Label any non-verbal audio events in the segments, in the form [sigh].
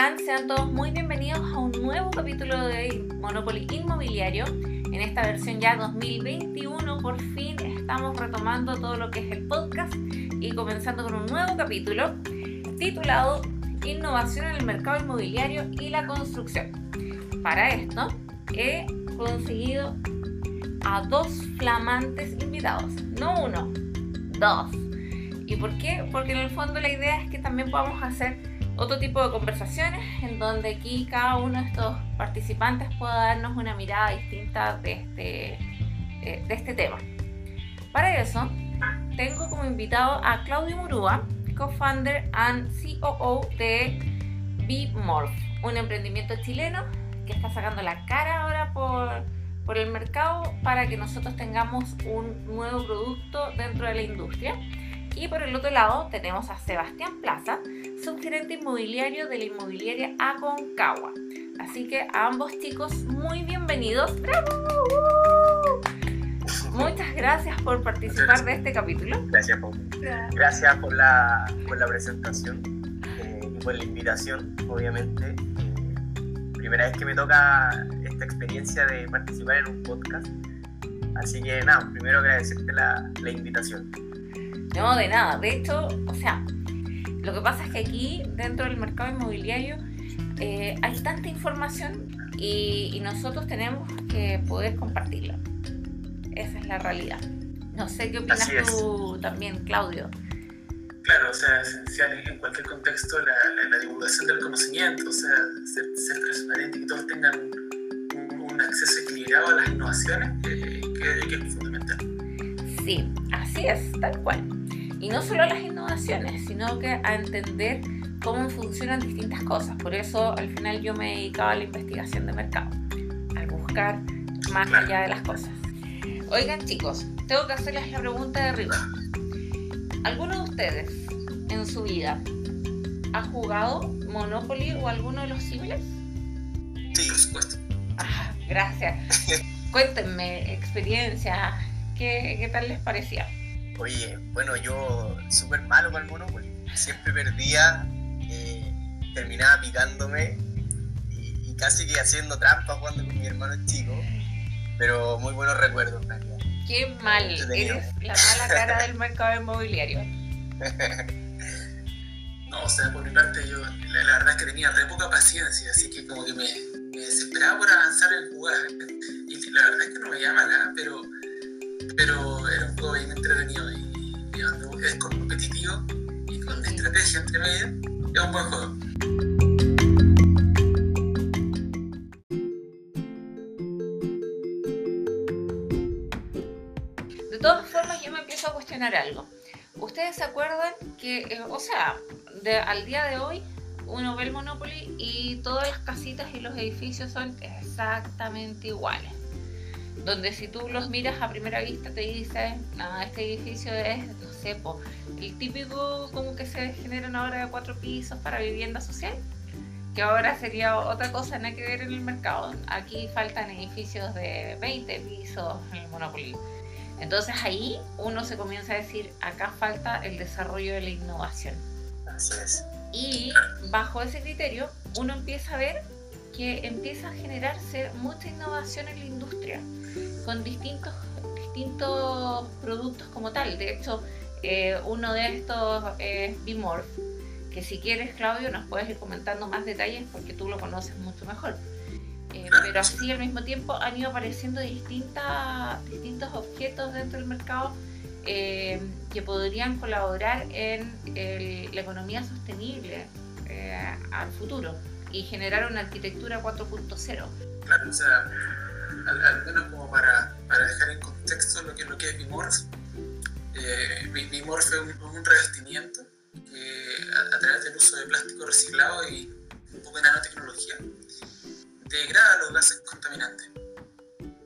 están? Sean todos muy bienvenidos a un nuevo capítulo de Monopoly Inmobiliario. En esta versión ya 2021 por fin estamos retomando todo lo que es el podcast y comenzando con un nuevo capítulo titulado Innovación en el mercado inmobiliario y la construcción. Para esto he conseguido a dos flamantes invitados, no uno, dos. ¿Y por qué? Porque en el fondo la idea es que también podamos hacer otro tipo de conversaciones en donde aquí cada uno de estos participantes pueda darnos una mirada distinta de este, eh, de este tema. Para eso, tengo como invitado a Claudio Murúa, co-founder and COO de BMorph, un emprendimiento chileno que está sacando la cara ahora por, por el mercado para que nosotros tengamos un nuevo producto dentro de la industria. Y por el otro lado tenemos a Sebastián Plaza, subgerente inmobiliario de la inmobiliaria Aconcagua. Así que a ambos chicos muy bienvenidos. Muchas gracias por participar de este capítulo. Gracias, Pau. Gracias por la, por la presentación eh, y por la invitación, obviamente. Eh, primera vez que me toca esta experiencia de participar en un podcast. Así que nada, primero agradecerte la, la invitación. No, de nada. De hecho, o sea, lo que pasa es que aquí, dentro del mercado inmobiliario, eh, hay tanta información y, nosotros tenemos que poder compartirla. Esa es la realidad. No sé qué opinas tú también, Claudio. Claro, o sea, esencial en cualquier contexto la, divulgación del conocimiento, o sea, ser, transparente y que todos tengan un, acceso equilibrado a las innovaciones, eh, que, que es fundamental. Sí, así es, tal cual. Y no solo a las innovaciones, sino que a entender cómo funcionan distintas cosas. Por eso al final yo me dedicaba a la investigación de mercado, al buscar más allá de las cosas. Oigan chicos, tengo que hacerles la pregunta de rigor. ¿Alguno de ustedes en su vida ha jugado Monopoly o alguno de los simples? Sí, por supuesto. Ah, gracias. [laughs] Cuéntenme experiencia, ¿qué, ¿qué tal les parecía? Oye, bueno, yo súper malo para el Monopoly. Siempre perdía, eh, terminaba picándome y, casi que haciendo trampa jugando con mi hermano chico. Pero muy buenos recuerdos, en Qué mal, eres la mala cara del mercado inmobiliario. [laughs] no, o sea, por mi parte yo, la, verdad es que tenía re poca paciencia, así que como que me, desesperaba por avanzar en jugar. Y la verdad es que no me llama nada, pero pero juego bien entretenido y, es competitivo y con estrategia entre medio, es un buen juego. De todas formas, yo me empiezo a cuestionar algo. ¿Ustedes se acuerdan que, eh, o sea, al día de hoy, uno ve el Monopoly y todas las casitas y los edificios son exactamente iguales? Donde si tú los miras a primera vista te dices, nada, este edificio es, no sé, el típico como que se generan ahora de cuatro pisos para vivienda social, que ahora sería otra cosa, nada que ver en el mercado. Aquí faltan edificios de 20 pisos en el Monopoly. Entonces ahí uno se comienza a decir, acá falta el desarrollo de la innovación. Así es. Y bajo ese criterio uno empieza a ver que empieza a generarse mucha innovación en la industria con distintos, distintos productos como tal. De hecho, eh, uno de estos es Bimorph, que si quieres, Claudio, nos puedes ir comentando más detalles porque tú lo conoces mucho mejor. Eh, pero así al mismo tiempo han ido apareciendo distintas, distintos objetos dentro del mercado eh, que podrían colaborar en la economía sostenible al futuro y generar una arquitectura 4.0. Claro, o sea, al, menos como para, para, dejar en contexto lo que, lo que es Bimorph. Eh, Bimorph es un, revestimiento que a, través del uso de plástico reciclado y un poco de nanotecnología degrada los gases contaminantes.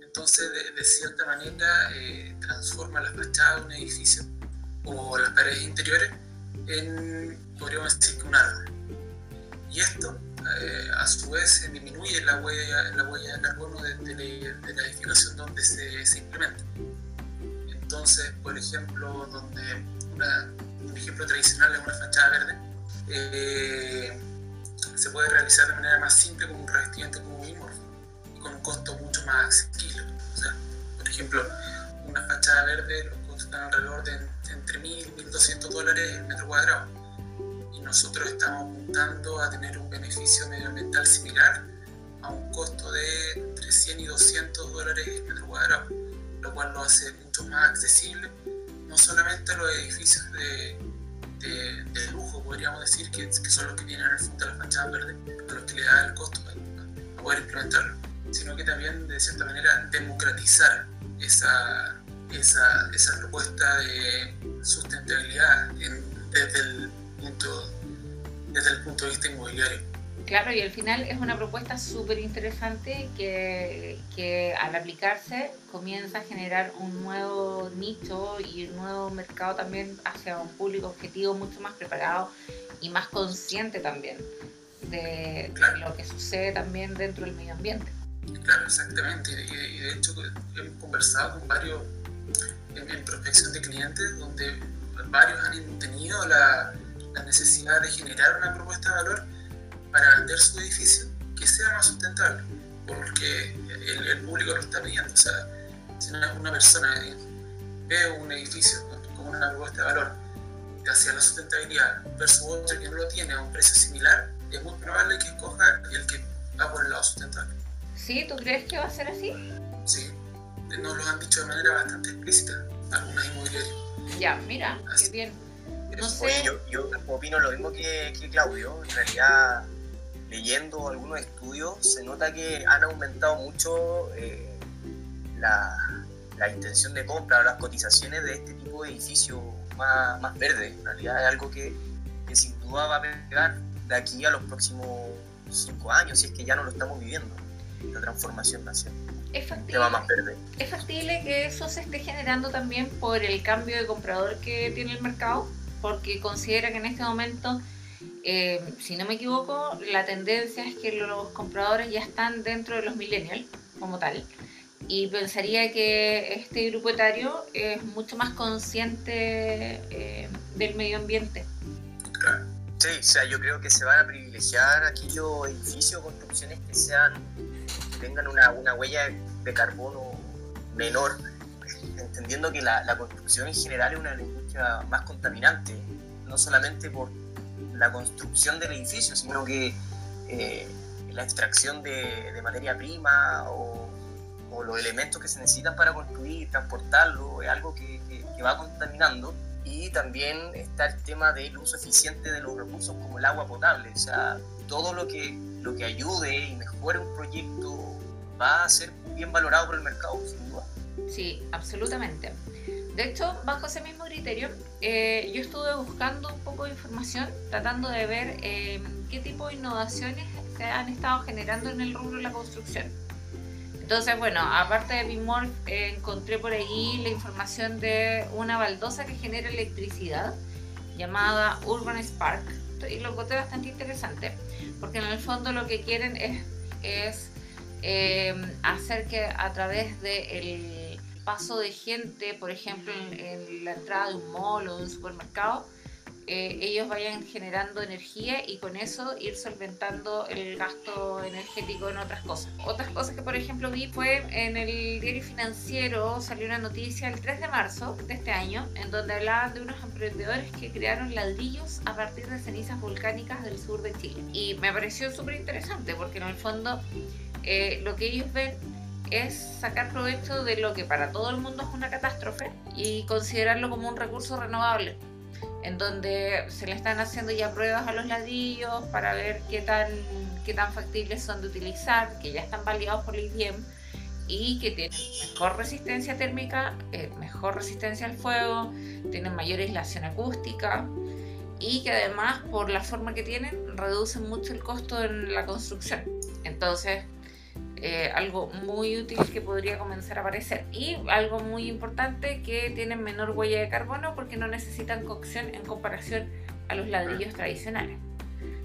Entonces, de, cierta manera, eh, transforma las fachadas de un edificio o las paredes interiores en, podríamos decir, un árbol. Y esto eh, a su vez disminuye la huella, la huella de carbono de, la edificación donde se, se, implementa. Entonces, por ejemplo, donde un ejemplo tradicional es una fachada verde, eh, se puede realizar de manera más simple con un revestimiento como bimorfo y con un costo mucho más accesible. O sea, por ejemplo, una fachada verde los están alrededor de entre 1.000 y 1.200 dólares el metro cuadrado. Nosotros estamos apuntando a tener un beneficio medioambiental similar a un costo de entre 100 y 200 dólares el metro cuadrado, lo cual lo hace mucho más accesible, no solamente a los edificios de, de, lujo, podríamos decir, que, son los que tienen en el fondo la fachada verde, a los que le da el costo para, poder implementarlo, sino que también de cierta manera democratizar esa, esa propuesta de sustentabilidad desde, el punto, desde el punto de vista inmobiliario. Claro, y al final es una propuesta súper interesante que, que, al aplicarse comienza a generar un nuevo nicho y un nuevo mercado también hacia un público objetivo mucho más preparado y más consciente también de, lo que sucede también dentro del medio ambiente. Claro, exactamente. Y, de hecho hemos conversado con varios en prospección de clientes donde varios han tenido la, la necesidad de generar una propuesta de valor para vender su edificio que sea más sustentable, porque el, público lo está pidiendo. O sea, si una, persona ve un edificio con una propuesta de valor hacia la sustentabilidad versus otro que no lo tiene a un precio similar, es muy probable que escoja el que va por el lado sustentable. ¿Sí? ¿Tú crees que va a ser así? Sí, nos lo han dicho de manera bastante explícita algunas inmobiliarias. Ya, mira, qué bien. No sé. yo, yo, opino lo mismo que, que Claudio. En realidad, leyendo algunos estudios, se nota que han aumentado mucho eh, la, la, intención de compra o las cotizaciones de este tipo de edificios más, más verdes. En realidad es algo que, que, sin duda va a pegar de aquí a los próximos cinco años, si es que ya no lo estamos viviendo, la transformación nacional. Es factible, más verde. es factible que eso se esté generando también por el cambio de comprador que tiene el mercado, porque considera que en este momento eh, si no me equivoco, la tendencia es que los compradores ya están dentro de los millennials como tal. Y pensaría que este grupo etario es mucho más consciente eh, del medio ambiente. Sí, o sea, yo creo que se van a privilegiar aquellos edificios o construcciones que sean tengan una, una, huella de carbono menor, entendiendo que la, la construcción en general es una industria más contaminante, no solamente por la construcción del edificio, sino que eh, la extracción de, materia prima o, los elementos que se necesitan para construir, transportarlo, es algo que, va contaminando. Y también está el tema del uso eficiente de los recursos como el agua potable. O sea, todo lo que, lo que ayude y mejore un proyecto va a ser bien valorado por el mercado, sin duda. Sí, absolutamente. De hecho, bajo ese mismo criterio, eh, yo estuve buscando un poco de información, tratando de ver eh, qué tipo de innovaciones se han estado generando en el rubro de la construcción. Entonces, bueno, aparte de Bimor, eh, encontré por ahí la información de una baldosa que genera electricidad llamada Urban Spark y lo encontré bastante interesante porque en el fondo lo que quieren es, es hacer que a través del paso de gente, por ejemplo, en, la entrada de un mall o de un supermercado, eh, ellos vayan generando energía y con eso ir solventando el gasto energético en otras cosas. Otras cosas que, por ejemplo, vi fue en el diario financiero salió una noticia el 3 de marzo de este año en donde hablaban de unos emprendedores que crearon ladrillos a partir de cenizas volcánicas del sur de Chile. Y me pareció súper interesante porque en el fondo eh, lo que ellos ven es sacar provecho de lo que para todo el mundo es una catástrofe y considerarlo como un recurso renovable, en donde se le están haciendo ya pruebas a los ladrillos para ver qué tan, qué tan factibles son de utilizar, que ya están validados por el IBM y que tienen mejor resistencia térmica, eh, mejor resistencia al fuego, tienen mayor aislación acústica y que además por la forma que tienen reducen mucho el costo en la construcción. Entonces, eh, algo muy útil que podría comenzar a aparecer. Y algo muy importante que tienen menor huella de carbono porque no necesitan cocción en comparación a los ladrillos tradicionales.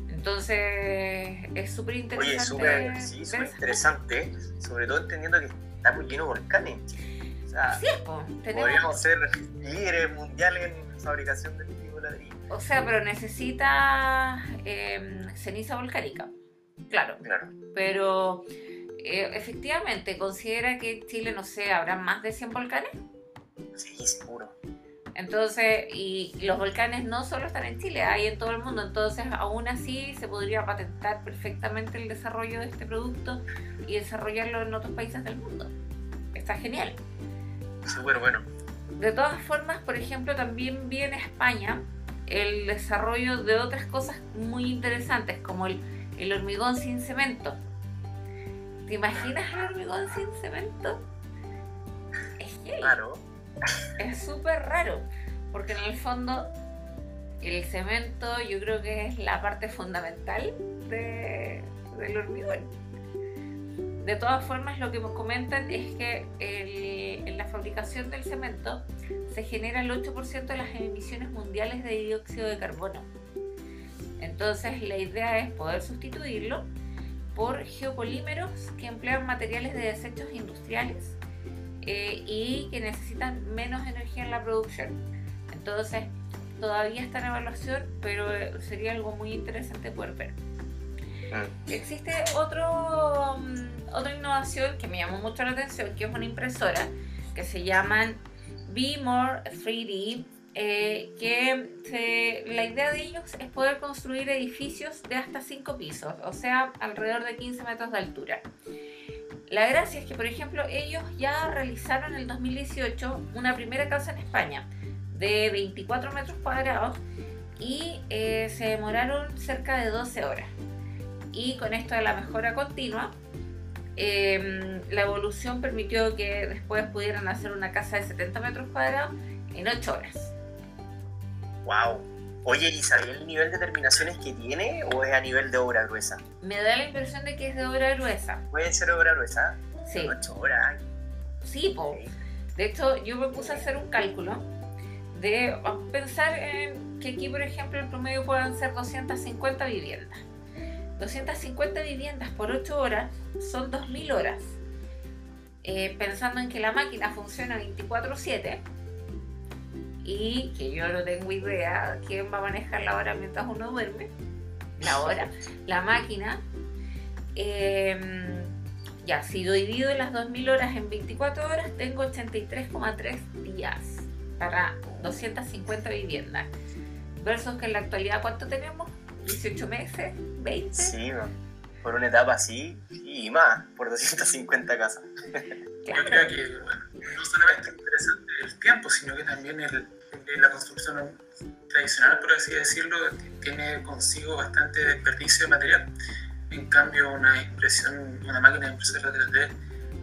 Entonces es súper interesante. Oye, súper sí, interesante, sobre todo entendiendo que estamos llenos de volcanes. O es, Podríamos ser líderes mundiales en fabricación de este tipo ladrillo. O sea, pero necesita em, ceniza volcánica. Claro. Claro. Pero eh, efectivamente, ¿considera que en Chile, no sé, habrá más de 100 volcanes? Sí, seguro. Entonces, y los volcanes no solo están en Chile, hay en todo el mundo. Entonces, aún así, se podría patentar perfectamente el desarrollo de este producto y desarrollarlo en otros países del mundo. Está genial. Súper bueno. De todas formas, por ejemplo, también viene España el desarrollo de otras cosas muy interesantes, como el, el hormigón sin cemento. ¿Te imaginas el hormigón sin cemento? Es Claro. Es súper raro, porque en el fondo el cemento yo creo que es la parte fundamental de, del hormigón. De todas formas, lo que nos comentan es que en la fabricación del cemento se genera el 8% de las emisiones mundiales de dióxido de carbono. Entonces, la idea es poder sustituirlo por geopolímeros que emplean materiales de desechos industriales eh, y que necesitan menos energía en la producción. Entonces, todavía está en evaluación, pero sería algo muy interesante poder ver. Existe otro, mm, otra innovación que me llamó mucho la atención, que es una impresora que se llaman Be More 3D, eh, que la idea de ellos es poder construir edificios de hasta 5 pisos, o sea, alrededor de 15 metros de altura. La gracia es que, por ejemplo, ellos ya realizaron en el 2018 una primera casa en España de 24 metros cuadrados y eh, se demoraron cerca de 12 horas y con esto de la mejora continua, em, la evolución permitió que después pudieran hacer una casa de 70 metros cuadrados en 8 horas. ¡Wow! Oye, Isabel, el nivel de terminaciones que tiene o es a nivel de obra gruesa? Me da la impresión de que es de obra gruesa. ¿Puede ser obra gruesa? Sí. 8 horas. Sí, po. De hecho, yo me puse a hacer un cálculo de pensar en que aquí, por ejemplo, el promedio puedan ser 250 viviendas. 250 viviendas por 8 horas son 2.000 horas. Eh, pensando en que la máquina funciona 24/7 y que yo no tengo idea quién va a manejar la hora mientras uno duerme, la hora, la máquina, em, ya si lo divido las 2.000 horas en 24 horas, tengo 83,3 días para 250 viviendas. Versus que en la actualidad, ¿cuánto tenemos? 18 meses, 20. Sí, por una etapa así y más, por 250 casas. Yo creo que, bueno, no solamente interesante el tiempo, sino que también el, la construcción tradicional, por así decirlo, tiene consigo bastante desperdicio de material. En cambio, una impresión, una máquina de impresora 3D,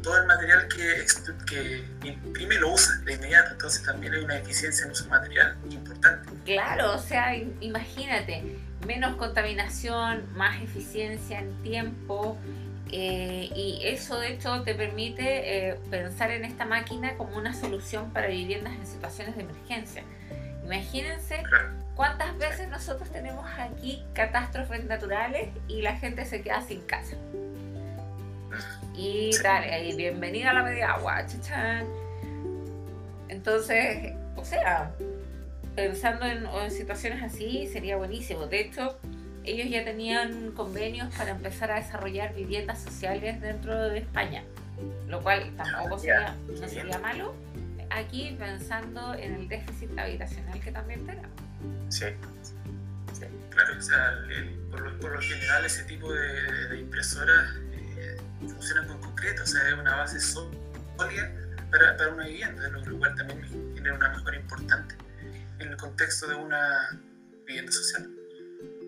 todo el material que, que imprime lo usa de inmediato, entonces también hay una eficiencia en uso material importante. Claro, o sea, imagínate, menos contaminación, más eficiencia en tiempo. Eh, y eso de hecho te permite eh, pensar en esta máquina como una solución para viviendas en situaciones de emergencia. Imagínense cuántas veces nosotros tenemos aquí catástrofes naturales y la gente se queda sin casa. Y dale, bienvenida a la media agua, chachán. Entonces, o sea, pensando en, situaciones así sería buenísimo. De hecho, ellos ya tenían convenios para empezar a desarrollar viviendas sociales dentro de España, lo cual tampoco sería, no sería malo. Aquí pensando en el déficit habitacional que también tenemos. Sí. Claro, o sea, por, lo, general ese tipo de, impresoras eh, funcionan con concreto, o sea, es una base sólida para, para una vivienda, lo cual también tiene una mejora importante en el contexto de una vivienda social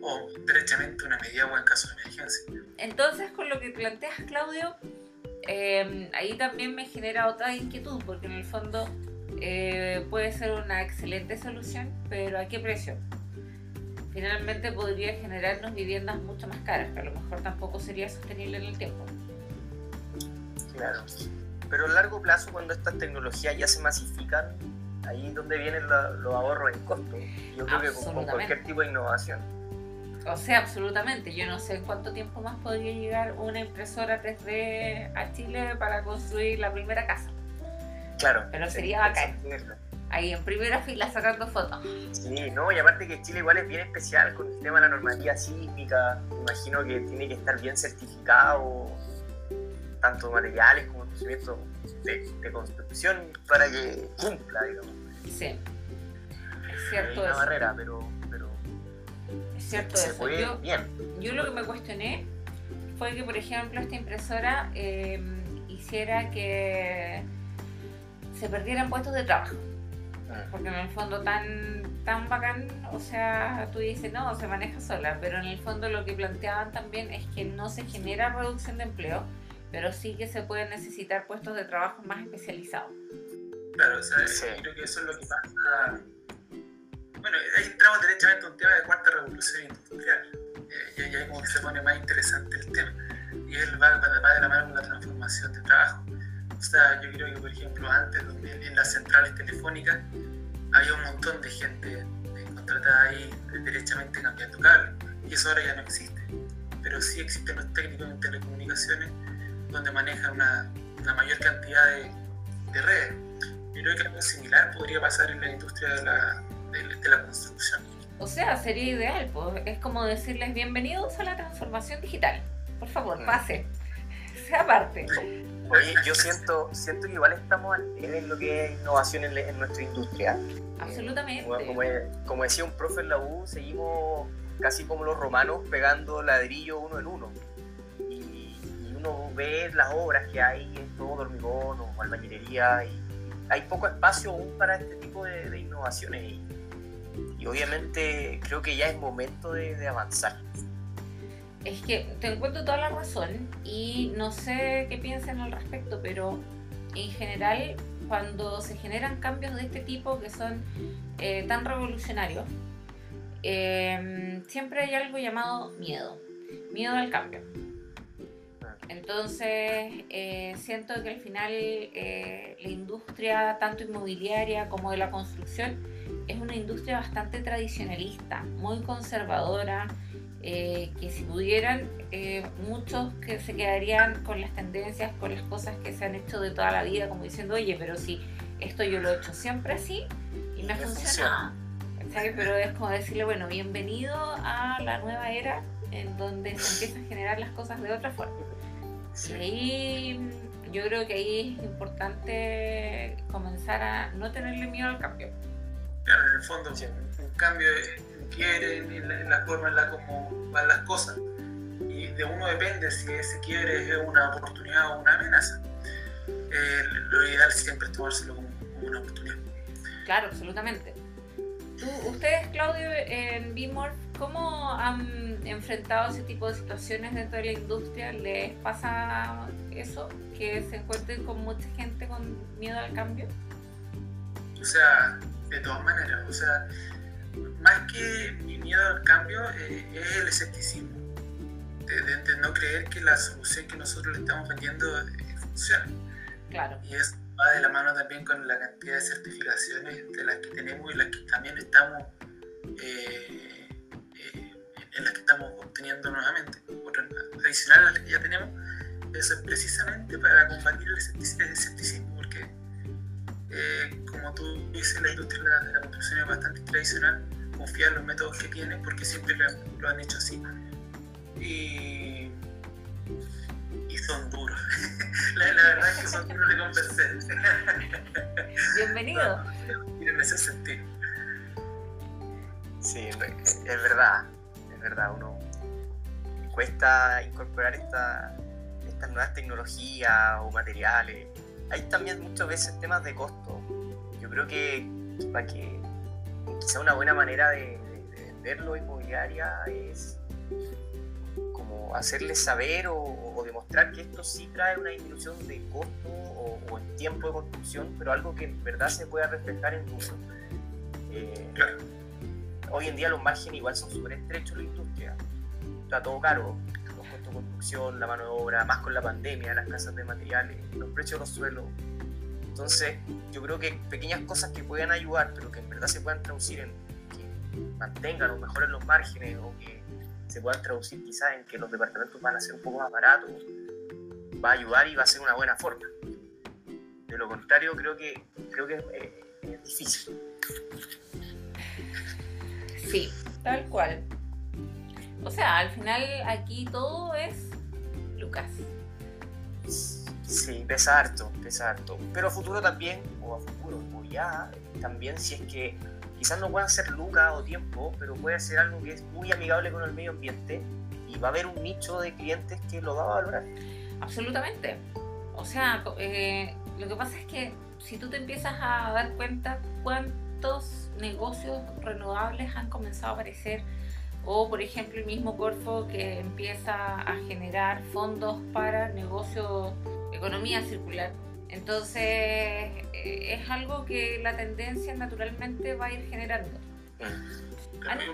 o derechamente una media agua en caso de emergencia. Entonces, con lo que planteas, Claudio, em, ahí también me genera otra inquietud, porque en el fondo eh, puede ser una excelente solución, pero ¿a qué precio? Finalmente podría generarnos viviendas mucho más caras, que a lo mejor tampoco sería sostenible en el tiempo. Claro. Pero a largo plazo, cuando estas tecnologías ya se masifican, ahí es donde vienen los ahorros en costo. Yo creo que con, cualquier tipo de innovación. O sea, absolutamente. Yo no sé en cuánto tiempo más podría llegar una impresora 3D a Chile para construir la primera casa. Claro. Pero sería bacán. Ahí en primera fila sacando fotos. Sí, no, y aparte que Chile igual es bien especial con el tema de la normativa sísmica. Me imagino que tiene que estar bien certificado, tanto materiales como conocimiento de, de construcción, para que cumpla, digamos. Sí. Es cierto. Hay una barrera, pero, es cierto se eso. Yo, bien. yo lo que me cuestioné fue que, por ejemplo, esta impresora eh, hiciera que se perdieran puestos de trabajo. Ah. Porque en el fondo tan, tan bacán, o sea, tú dices, no, se maneja sola, pero en el fondo lo que planteaban también es que no se genera reducción de empleo, pero sí que se pueden necesitar puestos de trabajo más especializados. Claro, o sea, Sí. yo creo que eso es lo que pasa. Bueno, ahí entramos derechamente a un tema de cuarta revolución industrial. Eh, y ahí como que se pone más interesante el tema. Y él va, va, va de la mano con la transformación de trabajo. O sea, yo creo que, por ejemplo, antes, donde en las centrales telefónicas, había un montón de gente eh, contratada ahí eh, derechamente cambiando cables. Y eso ahora ya no existe. Pero sí existen los técnicos en telecomunicaciones donde manejan una, una mayor cantidad de, de redes. Yo creo que algo similar podría pasar en la industria de la, de, de la construcción. O sea, sería ideal, pues es como decirles bienvenidos a la transformación digital. Por favor, Mm. pase. [laughs] Sea parte. Oye, yo siento, siento que igual estamos al en lo que es innovación en, en nuestra industria. Absolutamente. Como, como- como decía un profe en la U, seguimos casi como los romanos pegando ladrillo uno en uno. Y, y uno ve las obras que hay, es todo hormigón o albañilería, y hay poco espacio aún para este tipo de, de innovaciones. Y, y obviamente creo que ya es momento de, avanzar. Es que te encuentro toda la razón y no sé qué piensan al respecto, pero en general cuando se generan cambios de este tipo que son eh, tan revolucionarios, eh, siempre hay algo llamado miedo, miedo al cambio. Entonces, eh, siento que al final eh, la industria, tanto inmobiliaria como de la construcción, es una industria bastante tradicionalista, muy conservadora, eh, que si pudieran, eh, muchos que se quedarían con las tendencias, con las cosas que se han hecho de toda la vida, como diciendo, oye, pero si esto yo lo he hecho siempre así y me ha funcionado. Pero es como decirle, bueno, bienvenido a la nueva era en donde se empiezan a generar las cosas de otra forma. Y ahí yo creo que ahí es importante comenzar a no tenerle miedo al cambio. Claro, en el fondo, Sí. un, un cambio en quiebre en la, en la forma en la como van las cosas. Y de uno depende si ese quiebre es una oportunidad o una amenaza. Eh, lo ideal siempre es tomárselo como, como una oportunidad. Claro, absolutamente. Tú- ustedes, Claudio, en Bimor, ¿cómo han enfrentado ese tipo de situaciones dentro de la industria? ¿Les pasa eso? ¿Que se encuentren con mucha gente con miedo al cambio? O sea, de todas maneras, o sea, más que mi miedo al cambio eh, es el escepticismo. De, de- de no creer que la solución que nosotros le estamos vendiendo eh, funciona. Claro, Y eso va de la mano también con la cantidad de certificaciones de las que tenemos y las que también estamos eh, eh, en las que estamos obteniendo nuevamente, otras adicionales a las que ya tenemos. Eso es precisamente para combatir el esceptici- el escepticismo, eh, como tú dices, la industria de la, construcción es bastante tradicional, confía en los métodos que tiene porque siempre lo, han- lo han hecho así. Y, y son duros. [laughs] la, la verdad es que son duros de convencer. [laughs] bienvenido. en ese sentido. Sí, es es verdad, es verdad, uno cuesta incorporar esta- estas nuevas tecnologías o materiales. Hay también muchas veces temas de costo. Yo creo que para que quizá una buena manera de, de- de venderlo inmobiliaria es como hacerles saber o, o demostrar que esto sí trae una disminución de costo o, o en tiempo de construcción, pero algo que en verdad se pueda reflejar en números. Eh, Claro. hoy en día los márgenes igual son súper estrechos en la industria. Está todo caro, los costos de construcción, la mano de obra, más con la pandemia, las casas de materiales, los precios de los suelos. Entonces, yo creo que pequeñas cosas que puedan ayudar, pero que en verdad se puedan traducir en que mantengan o mejoren los márgenes o que se puedan traducir quizás en que los departamentos van a ser un poco más baratos, va a ayudar y va a ser una buena forma. De lo contrario, creo que, creo que eh, es difícil. Sí, tal cual. O sea, al final aquí todo es Lucas. Sí, pesa harto, pesa harto. Pero a futuro también, o a futuro, o ya, también si es que quizás no puedan ser lucas o tiempo, pero puede ser algo que es muy amigable con el medio ambiente y va a haber un nicho de clientes que lo va a valorar. Absolutamente. O sea, eh, lo que pasa es que si tú te empiezas a dar cuenta cuántos negocios renovables han comenzado a aparecer, o por ejemplo el mismo Corfo que empieza a generar fondos para negocios, economía circular. Entonces eh, es algo que la tendencia naturalmente va a ir generando.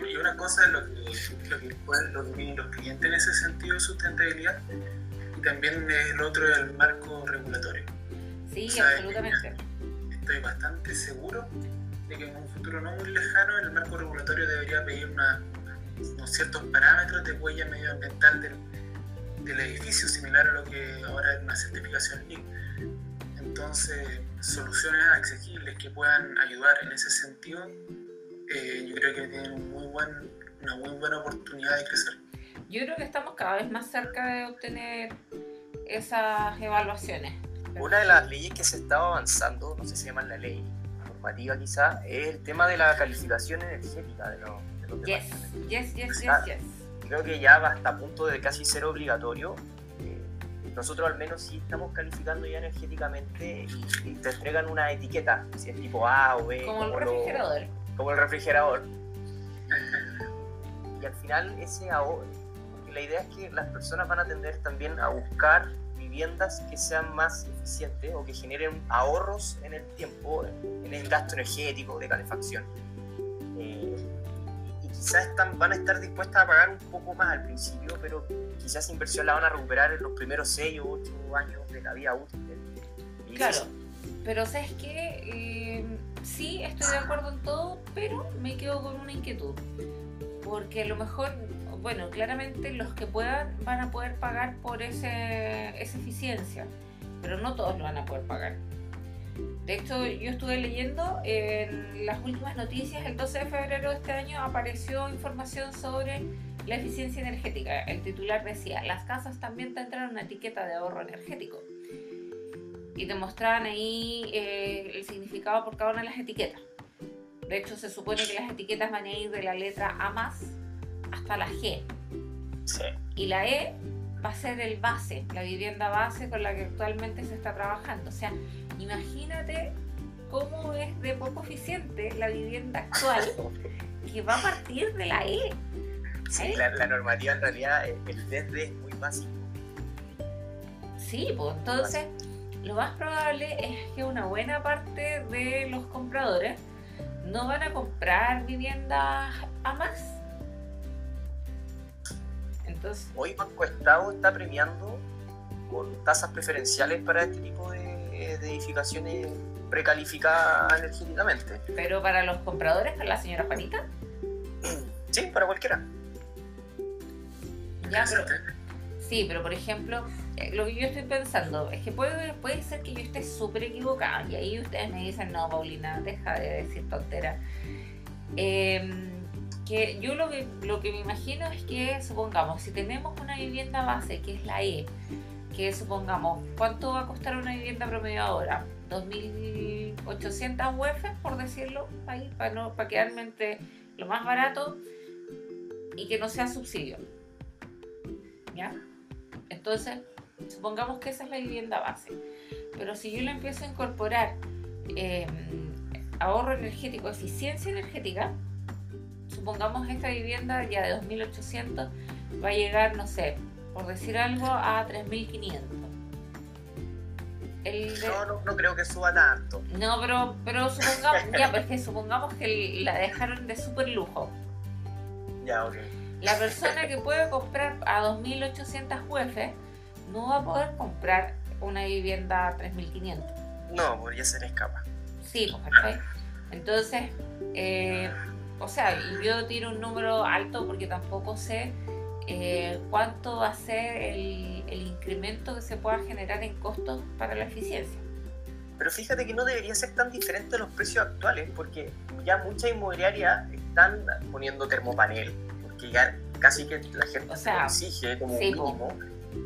Y una cosa es lo que, lo que, lo que los clientes en ese sentido de sustentabilidad y también el otro es el marco regulatorio. Sí, absolutamente. Estoy bastante seguro de que en un futuro no muy lejano el marco regulatorio debería pedir una, unos ciertos parámetros de huella medioambiental del, del, edificio, similar a lo que ahora es una certificación LEED. Entonces, soluciones accesibles que puedan ayudar en ese sentido, eh, yo creo que tienen un muy buen, una muy buena oportunidad de crecer. Yo creo que estamos cada vez más cerca de obtener esas evaluaciones. Una de las leyes que se estaba avanzando, no sé si se llama la ley normativa quizá, es el tema de la calificación energética de los, de yes. yes, yes, yes, yes. Creo que ya va hasta punto de casi ser obligatorio. Eh, nosotros al menos sí estamos calificando ya energéticamente y, y, te entregan una etiqueta, si es tipo A o B. Como, como el refrigerador. Lo, como el refrigerador. Y al final ese ahorro, la idea es que las personas van a tender también a buscar viviendas que sean más eficientes o que generen ahorros en el tiempo, en el gasto energético de calefacción. Eh, quizás están, van a estar dispuestas a pagar un poco más al principio, pero quizás inversión la van a recuperar en los primeros 6 o 8 años de la vida útil. Claro, pero sabes que eh, sí estoy de acuerdo en todo, pero me quedo con una inquietud. Porque a lo mejor bueno, claramente los que puedan van a poder pagar por ese, esa eficiencia, pero no todos lo van a poder pagar. De hecho, yo estuve leyendo en las últimas noticias, el 12 de febrero de este año apareció información sobre la eficiencia energética. El titular decía, las casas también tendrán una etiqueta de ahorro energético. Y te mostraban ahí eh, el significado por cada una de las etiquetas. De hecho, se supone que las etiquetas van a ir de la letra A más hasta la G. Sí. Y la E va a ser el base, la vivienda base con la que actualmente se está trabajando. O sea, imagínate cómo es de poco eficiente la vivienda actual que va a partir de la E. Sí, la, la, normativa en realidad, el desde es muy básico. Sí, pues entonces lo más probable es que una buena parte de los compradores no van a comprar viviendas a más entonces, Hoy Banco Estado está premiando con tasas preferenciales para este tipo de, de edificaciones precalificadas energéticamente. ¿Pero para los compradores, para la señora Juanita? Sí, para cualquiera. Ya, pero, sí, pero por ejemplo, lo que yo estoy pensando es que puede, puede ser que yo esté súper equivocada y ahí ustedes me dicen, no, Paulina, deja de decir tontera. Eh, que yo lo que, lo que me imagino es que, supongamos, si tenemos una vivienda base, que es la E, que supongamos, ¿cuánto va a costar una vivienda promedio ahora? 2.800 UF, por decirlo, ahí, para, no, para quedarme entre lo más barato y que no sea subsidio. ¿Ya? Entonces, supongamos que esa es la vivienda base. Pero si yo le empiezo a incorporar eh, ahorro energético, eficiencia energética, supongamos esta vivienda ya de 2.800 va a llegar, no sé, por decir algo, a 3.500. El de... no, no, no, creo que suba tanto. No, pero, pero supongamos, [laughs] ya, pues que supongamos que la dejaron de súper lujo. Ya, ok. La persona que puede comprar a 2.800 UF no va a poder comprar una vivienda a 3.500. No, porque ya se le escapa. Sí, pues perfecto. Entonces, eh, o sea, yo tiro un número alto porque tampoco sé eh, cuánto va a ser el, el, incremento que se pueda generar en costos para la eficiencia. Pero fíjate que no debería ser tan diferente a los precios actuales, porque ya muchas inmobiliarias están poniendo termopanel, porque ya casi que la gente O sea, lo exige como sí, mínimo,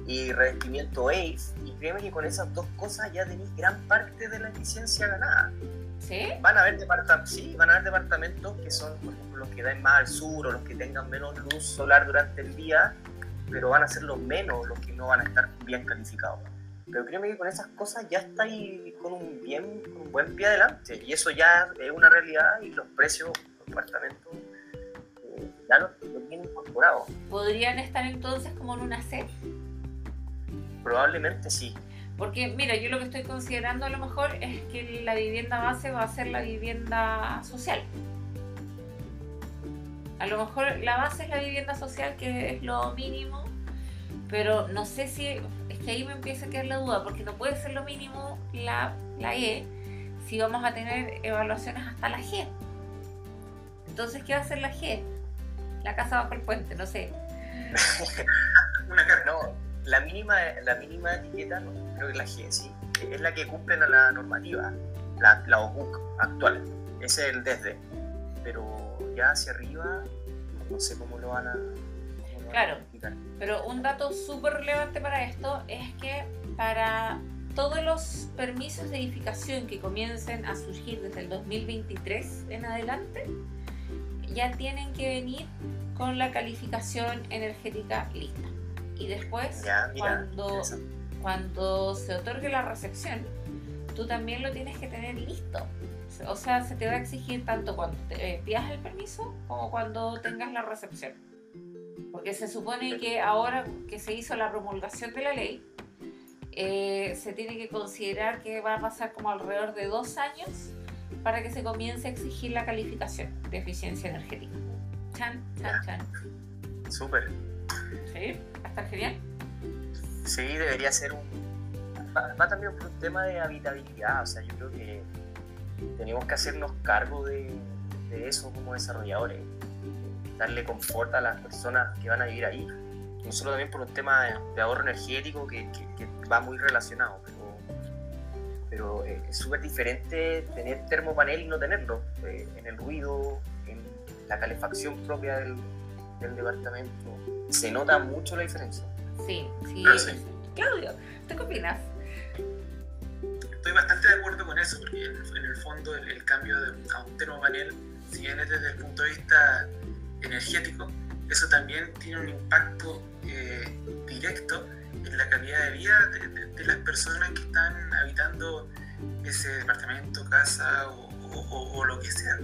y revestimiento ACE, y créeme que con esas dos cosas ya tenéis gran parte de la eficiencia ganada. ¿Sí? Van a haber departamentos, sí, van a haber departamentos que son, por ejemplo, los que dan más al sur o los que tengan menos luz solar durante el día, pero van a ser los menos los que no van a estar bien calificados. Pero créeme que con esas cosas ya está ahí con un bien, con un buen pie adelante. Y eso ya es una realidad y los precios de los departamentos eh, ya lo, lo tienen incorporado. ¿Podrían estar entonces como en una C? Probablemente sí. Porque, mira, yo lo que estoy considerando a lo mejor es que la vivienda base va a ser la vivienda social. A lo mejor la base es la vivienda social, que es lo mínimo, pero no sé si, es que ahí me empieza a quedar la duda, porque no puede ser lo mínimo la, la E si vamos a tener evaluaciones hasta la G. Entonces, ¿qué va a ser la G? La casa bajo el puente, no sé. [laughs] No, la mínima, la mínima etiqueta, no, creo que la G, sí, es la que cumplen a la normativa, la, la OBUC actual. Ese es el desde. Pero ya hacia arriba, no sé cómo lo van a. van Claro. Pero un dato súper relevante para esto es que para todos los permisos de edificación que comiencen a surgir desde el 2023 en adelante, ya tienen que venir con la calificación energética lista. Y después, Ya, mira, cuando. Cuando se otorgue la recepción, tú también lo tienes que tener listo. O sea, se te va a exigir tanto cuando te eh, pidas el permiso como cuando tengas la recepción. Porque se supone que ahora que se hizo la promulgación de la ley, eh, se tiene que considerar que va a pasar como alrededor de dos años para que se comience a exigir la calificación de eficiencia energética. Chan, chan, chan. Súper. ¿Sí? ¿Va a estar genial? Sí, debería ser un. Va, también por un tema de habitabilidad. O sea, yo creo que tenemos que hacernos cargo de, eso como desarrolladores. Darle confort a las personas que van a vivir ahí. No solo también por un tema de, ahorro energético que va muy relacionado, pero, pero eh, es súper diferente tener termopanel y no tenerlo. eh, en el ruido, en la calefacción propia del, del departamento. Se nota mucho la diferencia. Sí, sí. Ah, sí. Claudio, ¿tú qué opinas? Estoy bastante de acuerdo con eso, porque en, en el fondo el, el cambio de, a un termopanel, si bien es desde el punto de vista energético, eso también tiene un impacto eh, directo en la calidad de vida de, de- de las personas que están habitando ese departamento, casa o, o- o- o lo que sea.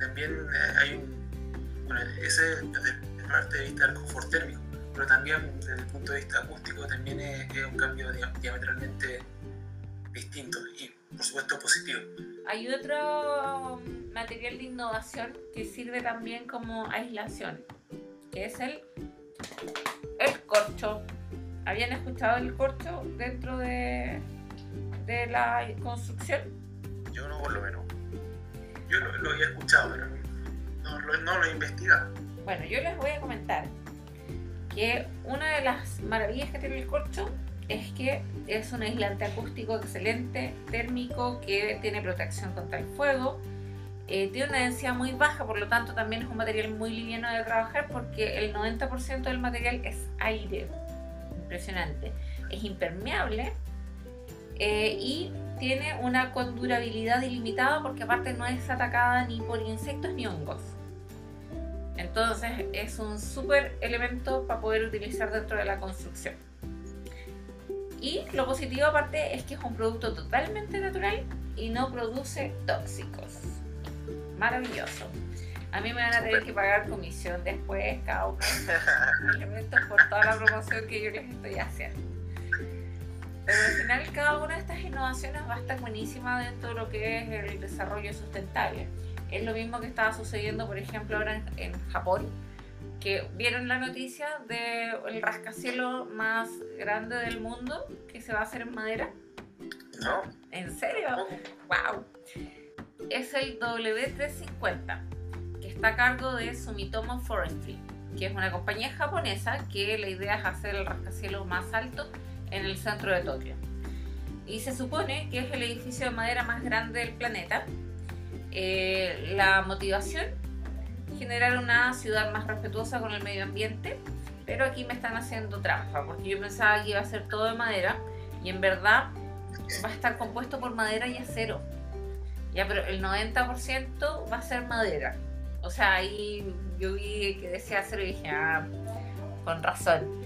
También eh, hay un, bueno, ese es desde parte de vista del confort térmico, pero también desde el punto de vista acústico también es, es un cambio dia- diametralmente distinto y por supuesto positivo. Hay otro material de innovación que sirve también como aislación, que es el, el corcho. ¿Habían escuchado el corcho dentro de, de la construcción? Yo no, por lo menos. Yo lo, lo había escuchado, pero no, no lo he investigado. Bueno, yo les voy a comentar que una de las maravillas que tiene el corcho es que es un aislante acústico excelente, térmico, que tiene protección contra el fuego, eh, tiene una densidad muy baja, por lo tanto también es un material muy liviano de trabajar porque el 90% del material es aire, impresionante, es impermeable eh, y tiene una condurabilidad ilimitada porque aparte no es atacada ni por insectos ni hongos. Entonces es un súper elemento para poder utilizar dentro de la construcción. Y lo positivo aparte es que es un producto totalmente natural y no produce tóxicos. Maravilloso. A mí me van a tener que pagar comisión después cada uno de elementos por toda la promoción que yo les estoy haciendo. Pero al final cada una de estas innovaciones va a estar buenísima dentro de lo que es el desarrollo sustentable. Es lo mismo que estaba sucediendo, por ejemplo, ahora en, en Japón, que vieron la noticia del rascacielos más grande del mundo que se va a hacer en madera. No, ¿En serio? ¡Wow! Es el W350, que está a cargo de Sumitomo Forestry, que es una compañía japonesa que la idea es hacer el rascacielos más alto en el centro de Tokio. y se supone que es el edificio de madera más grande del planeta. Eh, la motivación, generar una ciudad más respetuosa con el medio ambiente, pero aquí me están haciendo trampa, porque yo pensaba que iba a ser todo de madera y en verdad va a estar compuesto por madera y acero. Ya, pero el 90% va a ser madera. O sea, ahí yo vi que decía acero y dije, ah, con razón.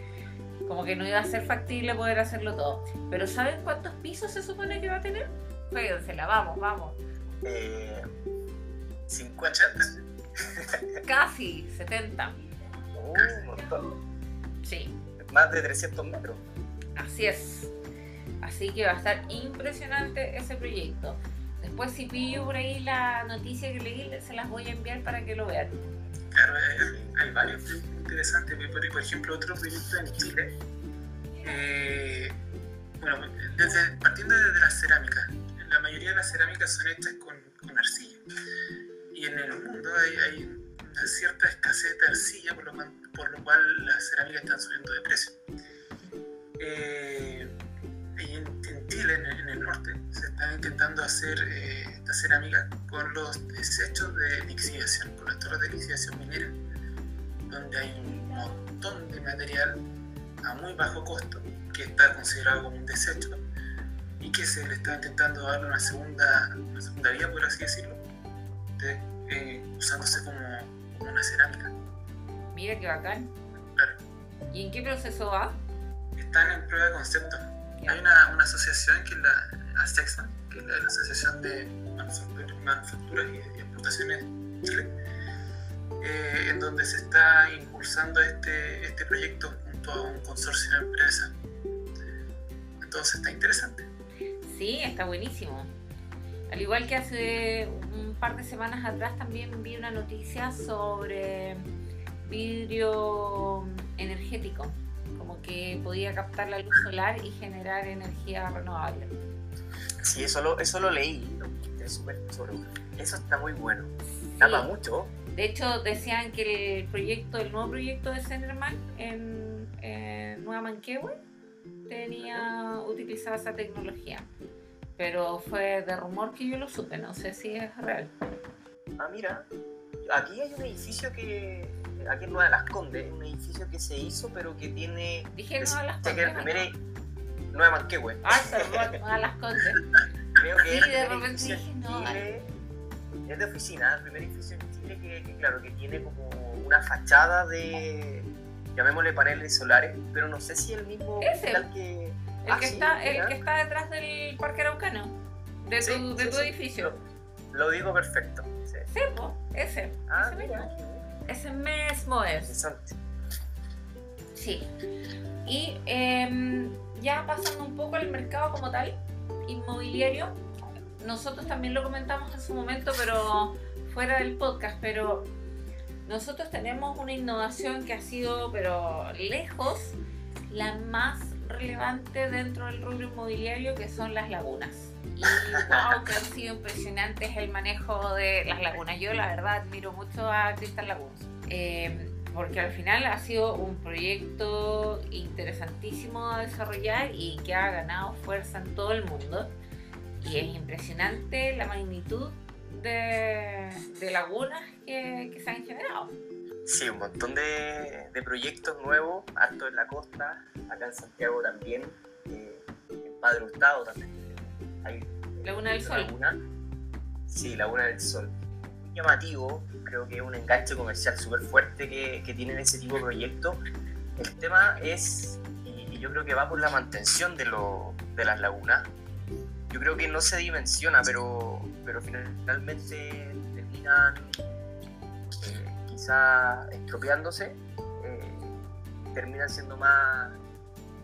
Como que no iba a ser factible poder hacerlo todo. Pero ¿saben cuántos pisos se supone que va a tener? la vamos, vamos. Eh, 50. [laughs] Casi, 70. Uh, un montón. Sí. Más de 300 metros. Así es. Así que va a estar impresionante ese proyecto. Después si pillo por ahí la noticia que leí, se las voy a enviar para que lo vean. Claro, hay, varios proyectos interesantes. Por, ejemplo, otro proyecto en Chile. Eh, bueno, desde, partiendo desde las cerámicas. La mayoría de las cerámicas son hechas con, arcilla. Y en el mundo hay, una cierta escasez de arcilla, por lo, por lo cual las cerámicas están subiendo de precio. Eh, en, Chile, en el, norte, se están intentando hacer eh, esta cerámica con los desechos de lixiviación, con las torres de lixiviación minera, donde hay un montón de material a muy bajo costo que está considerado como un desecho que se le está intentando dar una segunda, una segunda vía, por así decirlo, eh, usándose como, una cerámica. Mira qué bacán. Claro. ¿Y en qué proceso va? Están en prueba de concepto hay una, una, asociación que es la ASEXA, que es la, Asociación de Manufacturas y, Exportaciones de Chile, eh, en donde se está impulsando este, este proyecto junto a un consorcio de empresas. Entonces está interesante. Sí, está buenísimo. Al igual que hace un par de semanas atrás también vi una noticia sobre vidrio energético como que podía captar la luz solar y generar energía renovable. Sí, eso lo, eso lo leí, Eso está muy bueno. Sí. mucho. De hecho, decían que el proyecto, el nuevo proyecto de Senderman en, en Nueva Manquehue tenía utilizada esa tecnología. Pero fue de rumor que yo lo supe, no sé si es real. Ah, mira, aquí hay un edificio que aquí en Nueva Las Condes, un edificio que se hizo, pero que tiene. Dije Nueva Las Condes. Que el primer. Nueva Manquehue. Ah, perdón, Nueva Las Condes. Creo que sí, es de repente dije, no. Chile, es de oficina, el primer edificio en Chile que, claro, que tiene como una fachada de. Llamémosle paneles solares, pero no sé si el mismo Ese. que. El, ah, que sí, está, el que está detrás del Parque Araucano, de tu, Sí, de sí, tu sí. edificio. Lo, lo digo perfecto. Sí. Po, ese. Ah, ese mira. mismo. Ese mismo es. Interesante. Sí. Y em, ya pasando un poco al mercado como tal, inmobiliario, nosotros también lo comentamos en su momento, pero fuera del podcast, pero nosotros tenemos una innovación que ha sido, pero lejos, la más relevante dentro del rubro inmobiliario, que son las lagunas. Y wow, que han sido impresionantes el manejo de las lagunas. Yo la verdad admiro mucho a Crystal Lagoons. Eh, porque al final ha sido un proyecto interesantísimo a desarrollar y que ha ganado fuerza en todo el mundo. Y es impresionante la magnitud de, de lagunas que, que se han generado. Sí, un montón de, de proyectos nuevos, harto en la costa, acá en Santiago también, eh, en Padre Hurtado también. Hay, Laguna del Sol. Laguna. Sí, Laguna del Sol. Muy llamativo, creo que es un enganche comercial súper fuerte que, que tienen ese tipo de proyectos. El tema es, y, y yo creo que va por la mantención de, lo, de las lagunas. Yo creo que no se dimensiona, pero, pero finalmente terminan eh, quizá estropeándose, eh, terminan siendo más,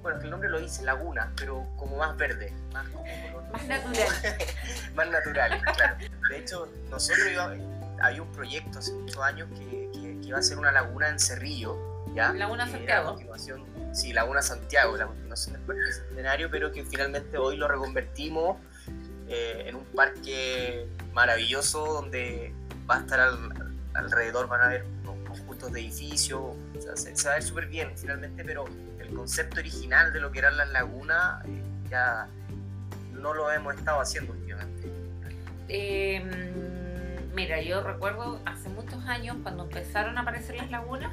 bueno, que el nombre lo dice, laguna, pero como más verde, más como color- Más natural. [laughs] más natural, claro. De hecho, nosotros iba- había un proyecto hace muchos años que, que- que iba a ser una laguna en Cerrillo, ¿ya? Laguna Santiago. continuación, sí, Laguna Santiago, la continuación del Parque Centenario, pero que finalmente hoy lo reconvertimos eh, en un parque maravilloso donde va a estar al- alrededor, van a haber conjuntos de edificios, se, se va a ver súper bien finalmente, pero el concepto original de lo que eran las lagunas eh, ya no lo hemos estado haciendo últimamente? Eh, mira, yo recuerdo hace muchos años cuando empezaron a aparecer las lagunas,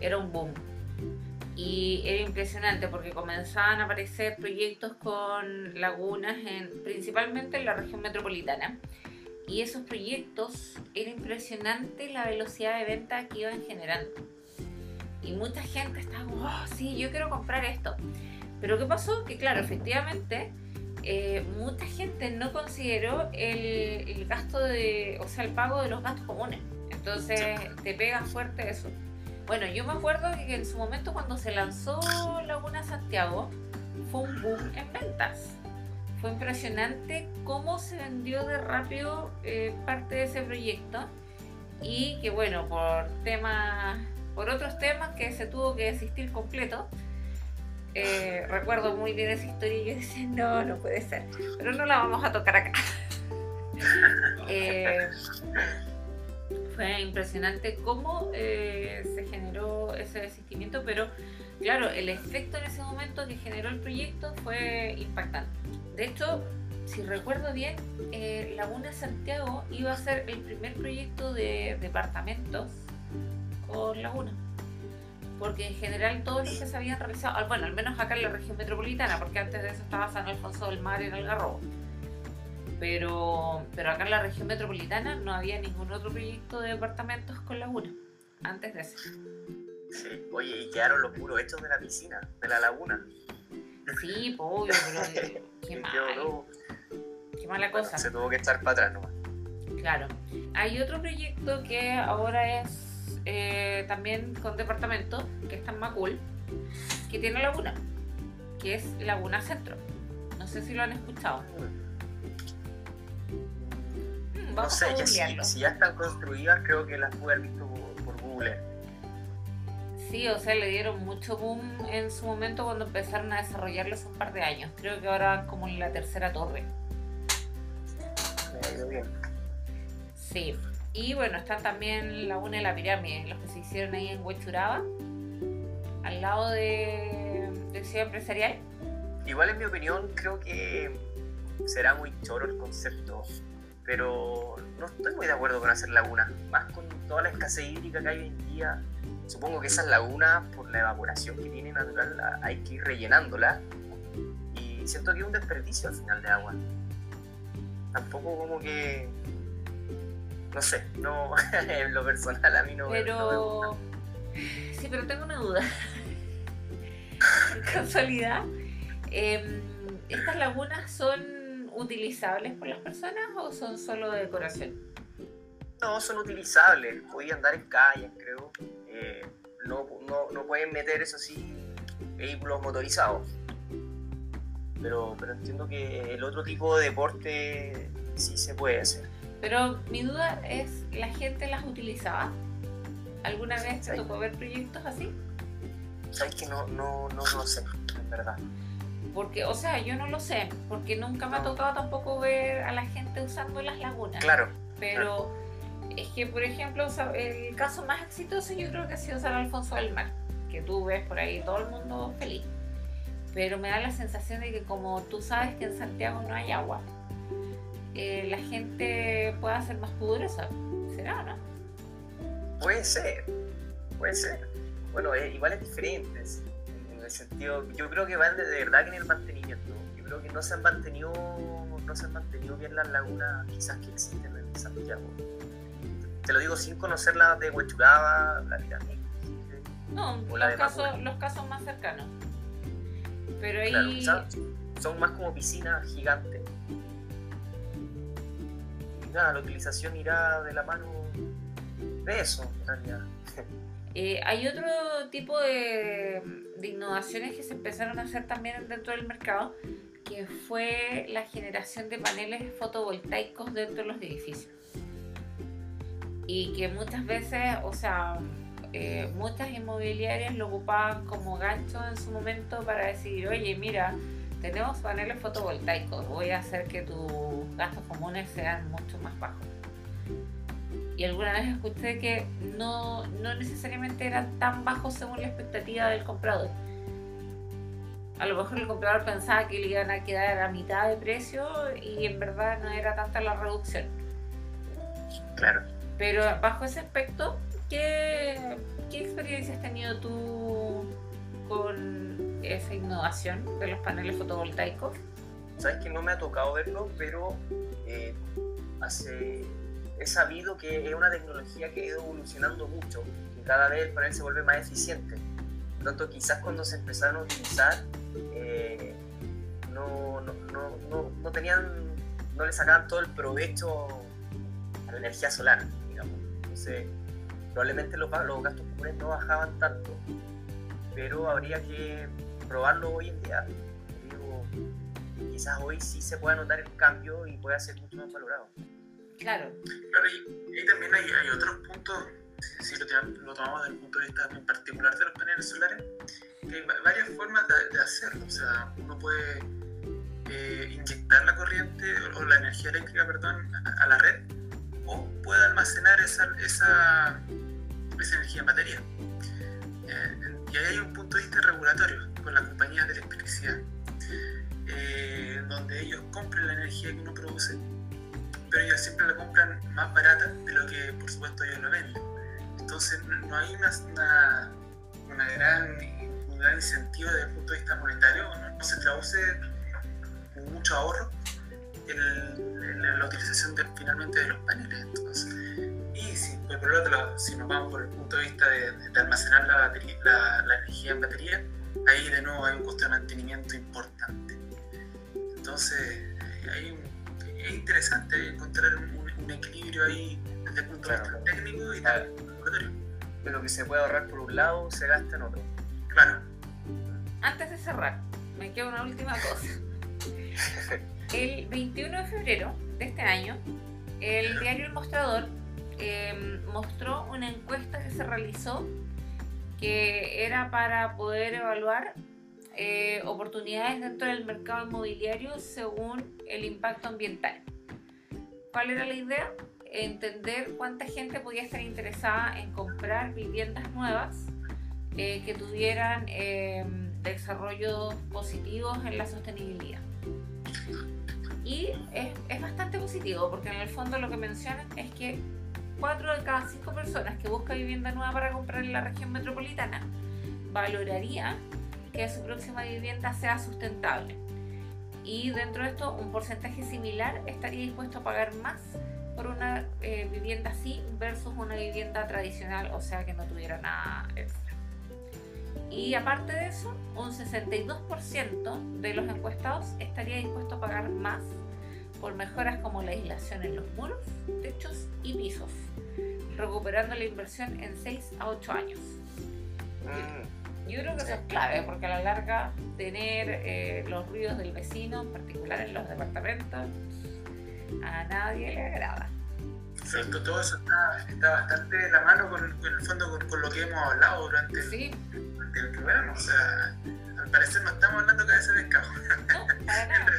era un boom. Y era impresionante porque comenzaban a aparecer proyectos con lagunas en, principalmente en la región metropolitana. Y esos proyectos era impresionante la velocidad de venta que iban generando. Y mucha gente estaba como, oh, sí, yo quiero comprar esto. Pero ¿qué pasó? Que claro, efectivamente, eh, mucha gente no consideró el, el, gasto de, o sea, el pago de los gastos comunes. Entonces te pega fuerte eso. Bueno, yo me acuerdo que en su momento cuando se lanzó Laguna Santiago fue un boom en ventas. Fue impresionante cómo se vendió de rápido eh, parte de ese proyecto y que bueno, por temas, por otros temas que se tuvo que desistir completo. Eh, recuerdo muy bien esa historia y yo decía, no, no puede ser, pero no la vamos a tocar acá. [laughs] eh, fue impresionante cómo eh, se generó ese desistimiento, pero claro, el efecto en ese momento que generó el proyecto fue impactante. De hecho, si recuerdo bien, eh, Laguna Santiago iba a ser el primer proyecto de departamentos con Laguna. Porque en general todos los que se habían realizado, bueno, al menos acá en la región metropolitana, porque antes de eso estaba San Alfonso del Mar en Algarrobo pero, pero acá en la región metropolitana no había ningún otro proyecto de departamentos con laguna, antes de ese. Sí, oye, y quedaron los puros hechos de la piscina, de la laguna. Sí, pues, obvio, pero qué [laughs] mal. Qué mala cosa. Bueno, se tuvo que echar para atrás nomás. Claro. Hay otro proyecto que ahora es eh, también con departamentos, que está en Macul, que tiene laguna, que es Laguna Centro. No sé si lo han escuchado. No sé, ya si, si, ya están construidas, creo que las pude haber visto por, por, Google. Sí, o sea, le dieron mucho boom en su momento cuando empezaron a desarrollarlo hace un par de años. Creo que ahora van como en la tercera torre. Me ha ido bien. Sí. Y bueno, están también la una y la pirámide, los que se hicieron ahí en Huechuraba, al lado de, de Ciudad Empresarial. Igual en mi opinión creo que será muy choro el concepto pero no estoy muy de acuerdo con hacer lagunas, más con toda la escasez hídrica que hay hoy en día. Supongo que esas lagunas, por la evaporación que tiene natural, hay que ir rellenándolas. Y siento que es un desperdicio al final de agua. Tampoco como que. No sé, no, [laughs] en lo personal a mí no, pero... no Sí, pero tengo una duda. [laughs] Casualidad. Eh, ¿Estas lagunas son utilizables por las personas o son solo de decoración? No, son utilizables. Podían andar en calles, creo. Eh, no, no, no, pueden meter, eso sí, vehículos motorizados. Pero, pero entiendo que el otro tipo de deporte sí se puede hacer. Pero mi duda es, ¿la gente las utilizaba? ¿Alguna vez te tocó ver proyectos así? Sabes que no, no, no lo sé, en verdad. Porque, o sea, yo no lo sé, porque nunca me ha tocado tampoco ver a la gente usando las lagunas. Claro. Pero es que, por ejemplo, el caso más exitoso yo creo que ha sido San Alfonso del Mar, que tú ves por ahí todo el mundo feliz. Pero me da la sensación de que como tú sabes que en Santiago no hay agua, eh, la gente pueda ser más pudorosa. ¿Será o no? Puede ser, puede ser. Bueno, igual es diferente sentido, yo creo que van de, verdad que en el mantenimiento. Yo creo que no se han mantenido, no se han mantenido bien las lagunas quizás que existen en Santiago. Te lo digo sin conocer la de Huechuraba, la pirámide. No, los, casos, los casos más cercanos. Pero ahí... son más como piscinas gigantes. Y nada, la utilización irá de la mano de eso, en realidad. Eh, hay otro tipo de, innovaciones que se empezaron a hacer también dentro del mercado, que fue la generación de paneles fotovoltaicos dentro de los edificios. Y que muchas veces, o sea, eh, muchas inmobiliarias lo ocupaban como gancho en su momento para decir, oye, mira, tenemos paneles fotovoltaicos, voy a hacer que tus gastos comunes sean mucho más bajos y alguna vez escuché que no, no necesariamente eran tan bajos según la expectativa del comprador. a lo mejor el comprador pensaba que le iban a quedar a mitad de precio y en verdad no era tanta la reducción. Claro. Pero bajo ese aspecto, ¿qué, qué experiencia has tenido tú con esa innovación de los paneles fotovoltaicos? Sabes que no me ha tocado verlo, pero eh, hace, he sabido que es una tecnología que ha ido evolucionando mucho, que cada vez el panel se vuelve más eficiente. Por tanto, quizás cuando se empezaron a utilizar, eh, no, no, no, no, no le sacaban todo el provecho a la energía solar, digamos. Entonces, probablemente los, los gastos comunes no bajaban tanto, pero habría que probarlo hoy en día quizás hoy sí se pueda notar el cambio y pueda ser mucho más valorado. Claro. Claro, y, también hay, otros puntos, si lo, lo, tomamos desde el punto de vista en particular de los paneles solares, que hay varias formas de, hacerlo. O sea, uno puede eh, inyectar la corriente o la energía eléctrica, perdón, a, la red, o puede almacenar esa, esa, esa energía en batería. Eh, y ahí hay un punto de vista regulatorio con las compañías de electricidad eh, donde ellos compran la energía que uno produce, pero ellos siempre la compran más barata de lo que por supuesto ellos lo venden. Entonces no hay una, una, gran, un gran incentivo desde el punto de vista monetario, no, se traduce en mucho ahorro en, la utilización finalmente de los paneles. Entonces, y si, por otro lado, si nos vamos por el punto de vista de, almacenar la, batería, la, la energía en batería, ahí de nuevo hay un costo de mantenimiento importante. Entonces, hay es interesante encontrar un, equilibrio ahí desde el punto de vista técnico y claro. De lo que se puede ahorrar por un lado, se gasta en otro. Claro. Antes de cerrar, me queda una última cosa. [laughs] El 21 de febrero de este año, el diario El Mostrador em, mostró una encuesta que se realizó que era para poder evaluar eh, oportunidades dentro del mercado inmobiliario según el impacto ambiental. ¿Cuál era la idea? Entender cuánta gente podía estar interesada en comprar viviendas nuevas eh, que tuvieran eh, desarrollos positivos en la sostenibilidad. Y es, es, bastante positivo porque en el fondo lo que mencionan es que 4 de cada 5 personas que buscan vivienda nueva para comprar en la región metropolitana valoraría que su próxima vivienda sea sustentable. Y dentro de esto, un porcentaje similar estaría dispuesto a pagar más por una eh, vivienda así versus una vivienda tradicional, o sea que no tuviera nada extra. Y aparte de eso, un 62% de los encuestados estaría dispuesto a pagar más por mejoras como la aislación en los muros, techos y pisos, recuperando la inversión en 6 a 8 años. Mm. Yo creo que eso es clave, porque a la larga tener eh, los ruidos del vecino, en particular en los departamentos, a nadie le agrada. Cierto, todo eso está, está, bastante de la mano con, el fondo con, lo que hemos hablado durante, sí. el, programa. O sea, al parecer no estamos hablando cada vez de pescado. No, para nada.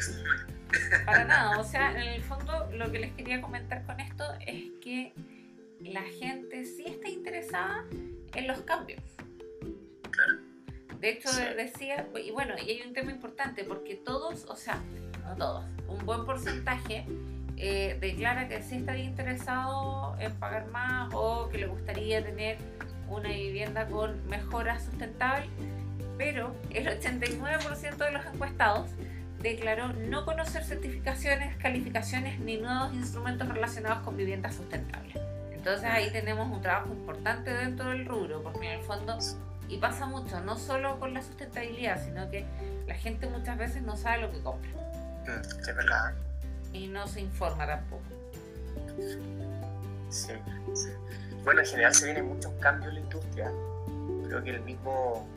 [laughs] para nada. O sea, en el fondo lo que les quería comentar con esto es que la gente sí está interesada en los cambios. De hecho, decía, y bueno, y hay un tema importante, porque todos, o sea, no todos, un buen porcentaje eh, declara que sí estaría interesado en pagar más o que le gustaría tener una vivienda con mejoras sustentables, pero el 89% de los encuestados declaró no conocer certificaciones, calificaciones ni nuevos instrumentos relacionados con viviendas sustentables. Entonces ahí tenemos un trabajo importante dentro del rubro, porque en el fondo y pasa mucho, no solo con la sustentabilidad, sino que la gente muchas veces no sabe lo que compra. Mm, es verdad. Y no se informa tampoco. Sí. Bueno, en general se vienen muchos cambios en la industria. Creo que el mismo,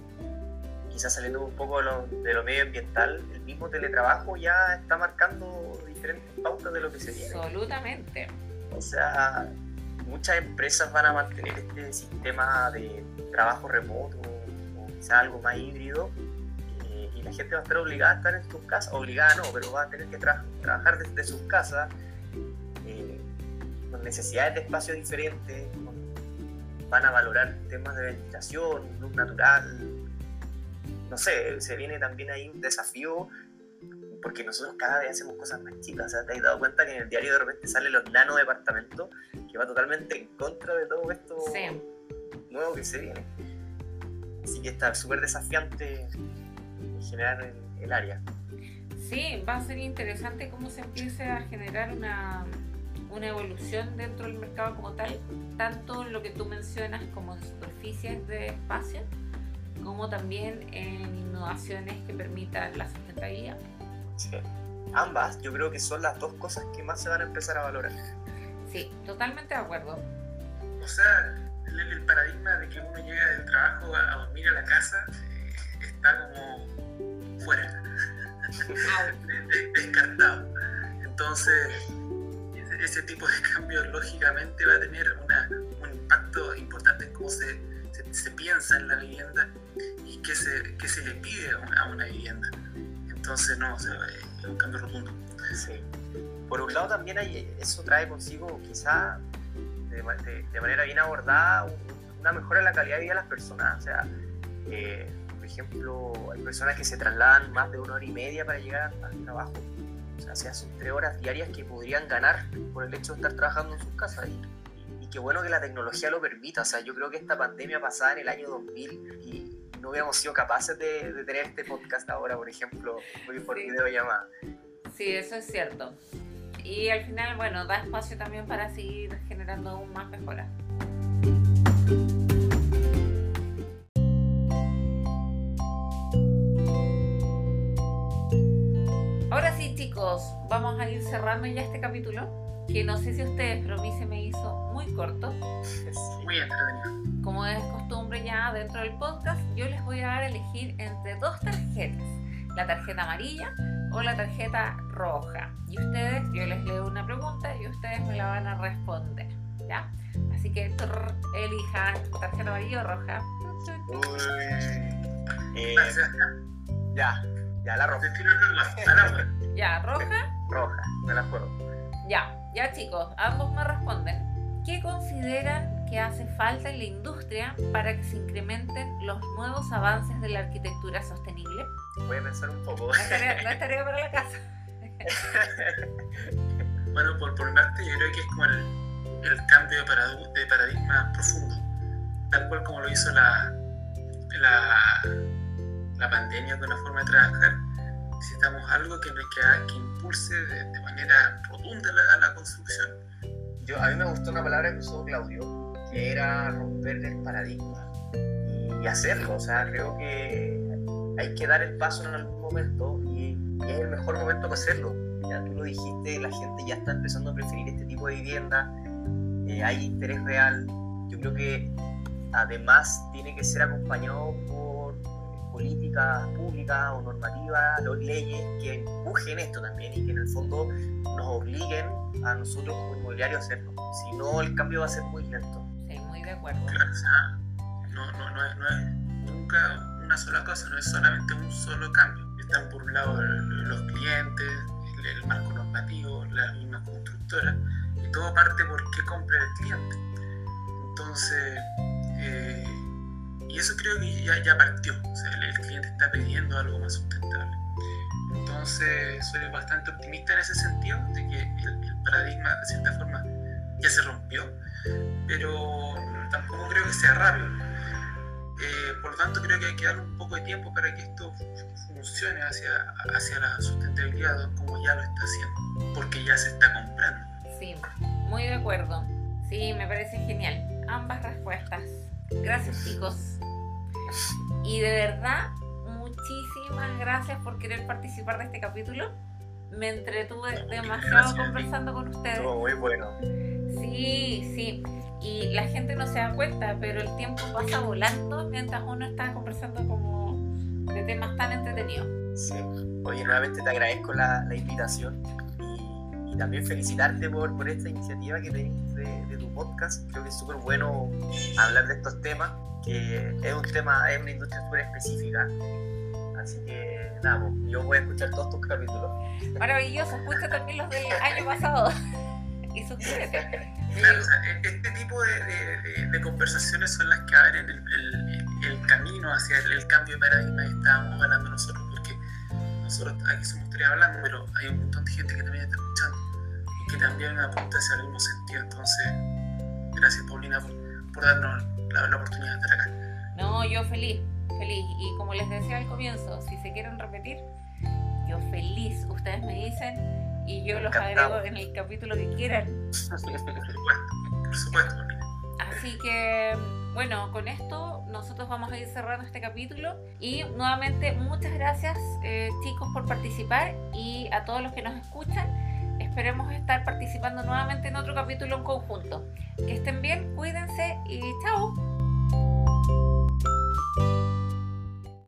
quizás saliendo un poco de lo, de lo medioambiental, el mismo teletrabajo ya está marcando diferentes pautas de lo que se viene. Absolutamente. O sea, muchas empresas van a mantener este sistema de trabajo remoto o quizá algo más híbrido eh, y la gente va a estar obligada a estar en sus casas, obligada no, pero va a tener que trabajar desde sus casas eh, con necesidades de espacio diferentes, van a valorar temas de ventilación, luz natural, no sé, se viene también ahí un desafío porque nosotros cada vez hacemos cosas más chicas. O sea, te has dado cuenta que en el diario de repente salen los nano departamentos, que va totalmente en contra de todo esto nuevo que se viene. Así que está súper desafiante generar el, el, área. Sí, va a ser interesante cómo se empiece a generar una, una evolución dentro del mercado como tal, tanto en lo que tú mencionas como en superficies de espacio, como también en innovaciones que permitan la sustentabilidad. Sí. Ambas, yo creo que son las dos cosas que más se van a empezar a valorar. Sí, totalmente de acuerdo. O sea, el, paradigma de que uno llega del trabajo a, dormir a la casa eh, está como fuera, [laughs] descartado. Entonces, ese, tipo de cambio lógicamente va a tener un impacto importante en cómo se, se, piensa en la vivienda y qué se, qué se le pide a una vivienda. Entonces, no, es un cambio rotundo. Sí. Por un lado también hay, eso trae consigo quizá de, manera bien abordada una mejora en la calidad de vida de las personas. O sea, eh, por ejemplo, hay personas que se trasladan más de una hora y media para llegar al trabajo. O sea, se hacen tres horas diarias que podrían ganar por el hecho de estar trabajando en sus casas. Y, y qué bueno que la tecnología lo permita. O sea, yo creo que esta pandemia pasada en el año 2000 y no hubiéramos sido capaces de, tener este podcast ahora, por ejemplo, por, por sí. videollamada. Sí, eso es cierto. Y al final, bueno, da espacio también para seguir generando aún más mejoras. Ahora sí, chicos, vamos a ir cerrando ya este capítulo, que no sé si ustedes, pero a mí se me hizo muy corto. Muy entretenido como es costumbre ya dentro del podcast, yo les voy a dar a elegir entre dos tarjetas, la tarjeta amarilla o la tarjeta roja. Y ustedes, yo les leo una pregunta y ustedes me la van a responder, ¿ya? Así que elijan tarjeta amarilla o roja. Eh, ya, ya la roja. ya, roja. Roja, me la juego. Ya, ya chicos, ambos me responden. ¿Qué consideran que hace falta en la industria para que se incrementen los nuevos avances de la arquitectura sostenible? Voy a pensar un poco. No estaría, [laughs] para la casa. bueno, por, por parte yo creo que es como el, el cambio de, de, paradigma profundo, tal cual como lo hizo la, la, la pandemia con la forma de trabajar. Necesitamos algo que, que, que impulse de, de manera rotunda la, la construcción. Yo, a mí me gustó una palabra que usó Claudio, era romper el paradigma y hacerlo. O sea, creo que hay que dar el paso en algún momento y, es el mejor momento para hacerlo. Ya tú lo dijiste, la gente ya está empezando a preferir este tipo de vivienda, eh, hay interés real. Yo creo que además tiene que ser acompañado por políticas públicas o normativas, leyes que empujen esto también y que en el fondo nos obliguen a nosotros como inmobiliarios a hacerlo. Si no, el cambio va a ser muy lento de acuerdo. no, no, no, es, no, es, nunca una sola cosa, no es solamente un solo cambio. Están por un lado los clientes, el, marco normativo, la misma constructora, y todo parte por qué compra el cliente. Entonces, eh, y eso creo que ya, ya partió, o sea, el, cliente está pidiendo algo más sustentable. Entonces, soy bastante optimista en ese sentido, de que el paradigma, de cierta forma, ya se rompió, pero tampoco creo que sea rápido. Eh, por lo tanto, creo que hay que dar un poco de tiempo para que esto funcione hacia, hacia la sustentabilidad como ya lo está haciendo, porque ya se está comprando. Sí, muy de acuerdo. Sí, me parece genial. Ambas respuestas. Gracias, chicos. Y de verdad, muchísimas gracias por querer participar de este capítulo. Me entretuve demasiado conversando con ustedes. Estuvo muy bueno. Sí, sí y la gente no se da cuenta, pero el tiempo pasa volando mientras uno está conversando como de temas tan entretenidos. Sí, oye, nuevamente te agradezco la, la invitación y, también felicitarte por, por esta iniciativa que tenés de, de, tu podcast. Creo que es súper bueno hablar de estos temas, que es un tema, es una industria súper específica. Así que nada, pues, yo voy a escuchar todos tus capítulos. Maravilloso, escucha también los del año pasado [laughs] y [laughs] suscríbete. Este tipo de, de, de, conversaciones son las que abren el, el, el camino hacia el, cambio de paradigma que estábamos hablando nosotros, porque nosotros aquí somos tres hablando, pero hay un montón de gente que también está escuchando y que también apunta hacia el mismo sentido. Entonces, gracias Paulina por, darnos la, oportunidad de estar acá. No, yo feliz, feliz. Y como les decía al comienzo, si se quieren repetir, yo feliz. Ustedes me dicen y yo los agrego en el capítulo que quieran. Por supuesto, por supuesto. Así que, bueno, con esto nosotros vamos a ir cerrando este capítulo y nuevamente muchas gracias eh, chicos por participar y a todos los que nos escuchan. Esperemos estar participando nuevamente en otro capítulo en conjunto. Que estén bien, cuídense y chao.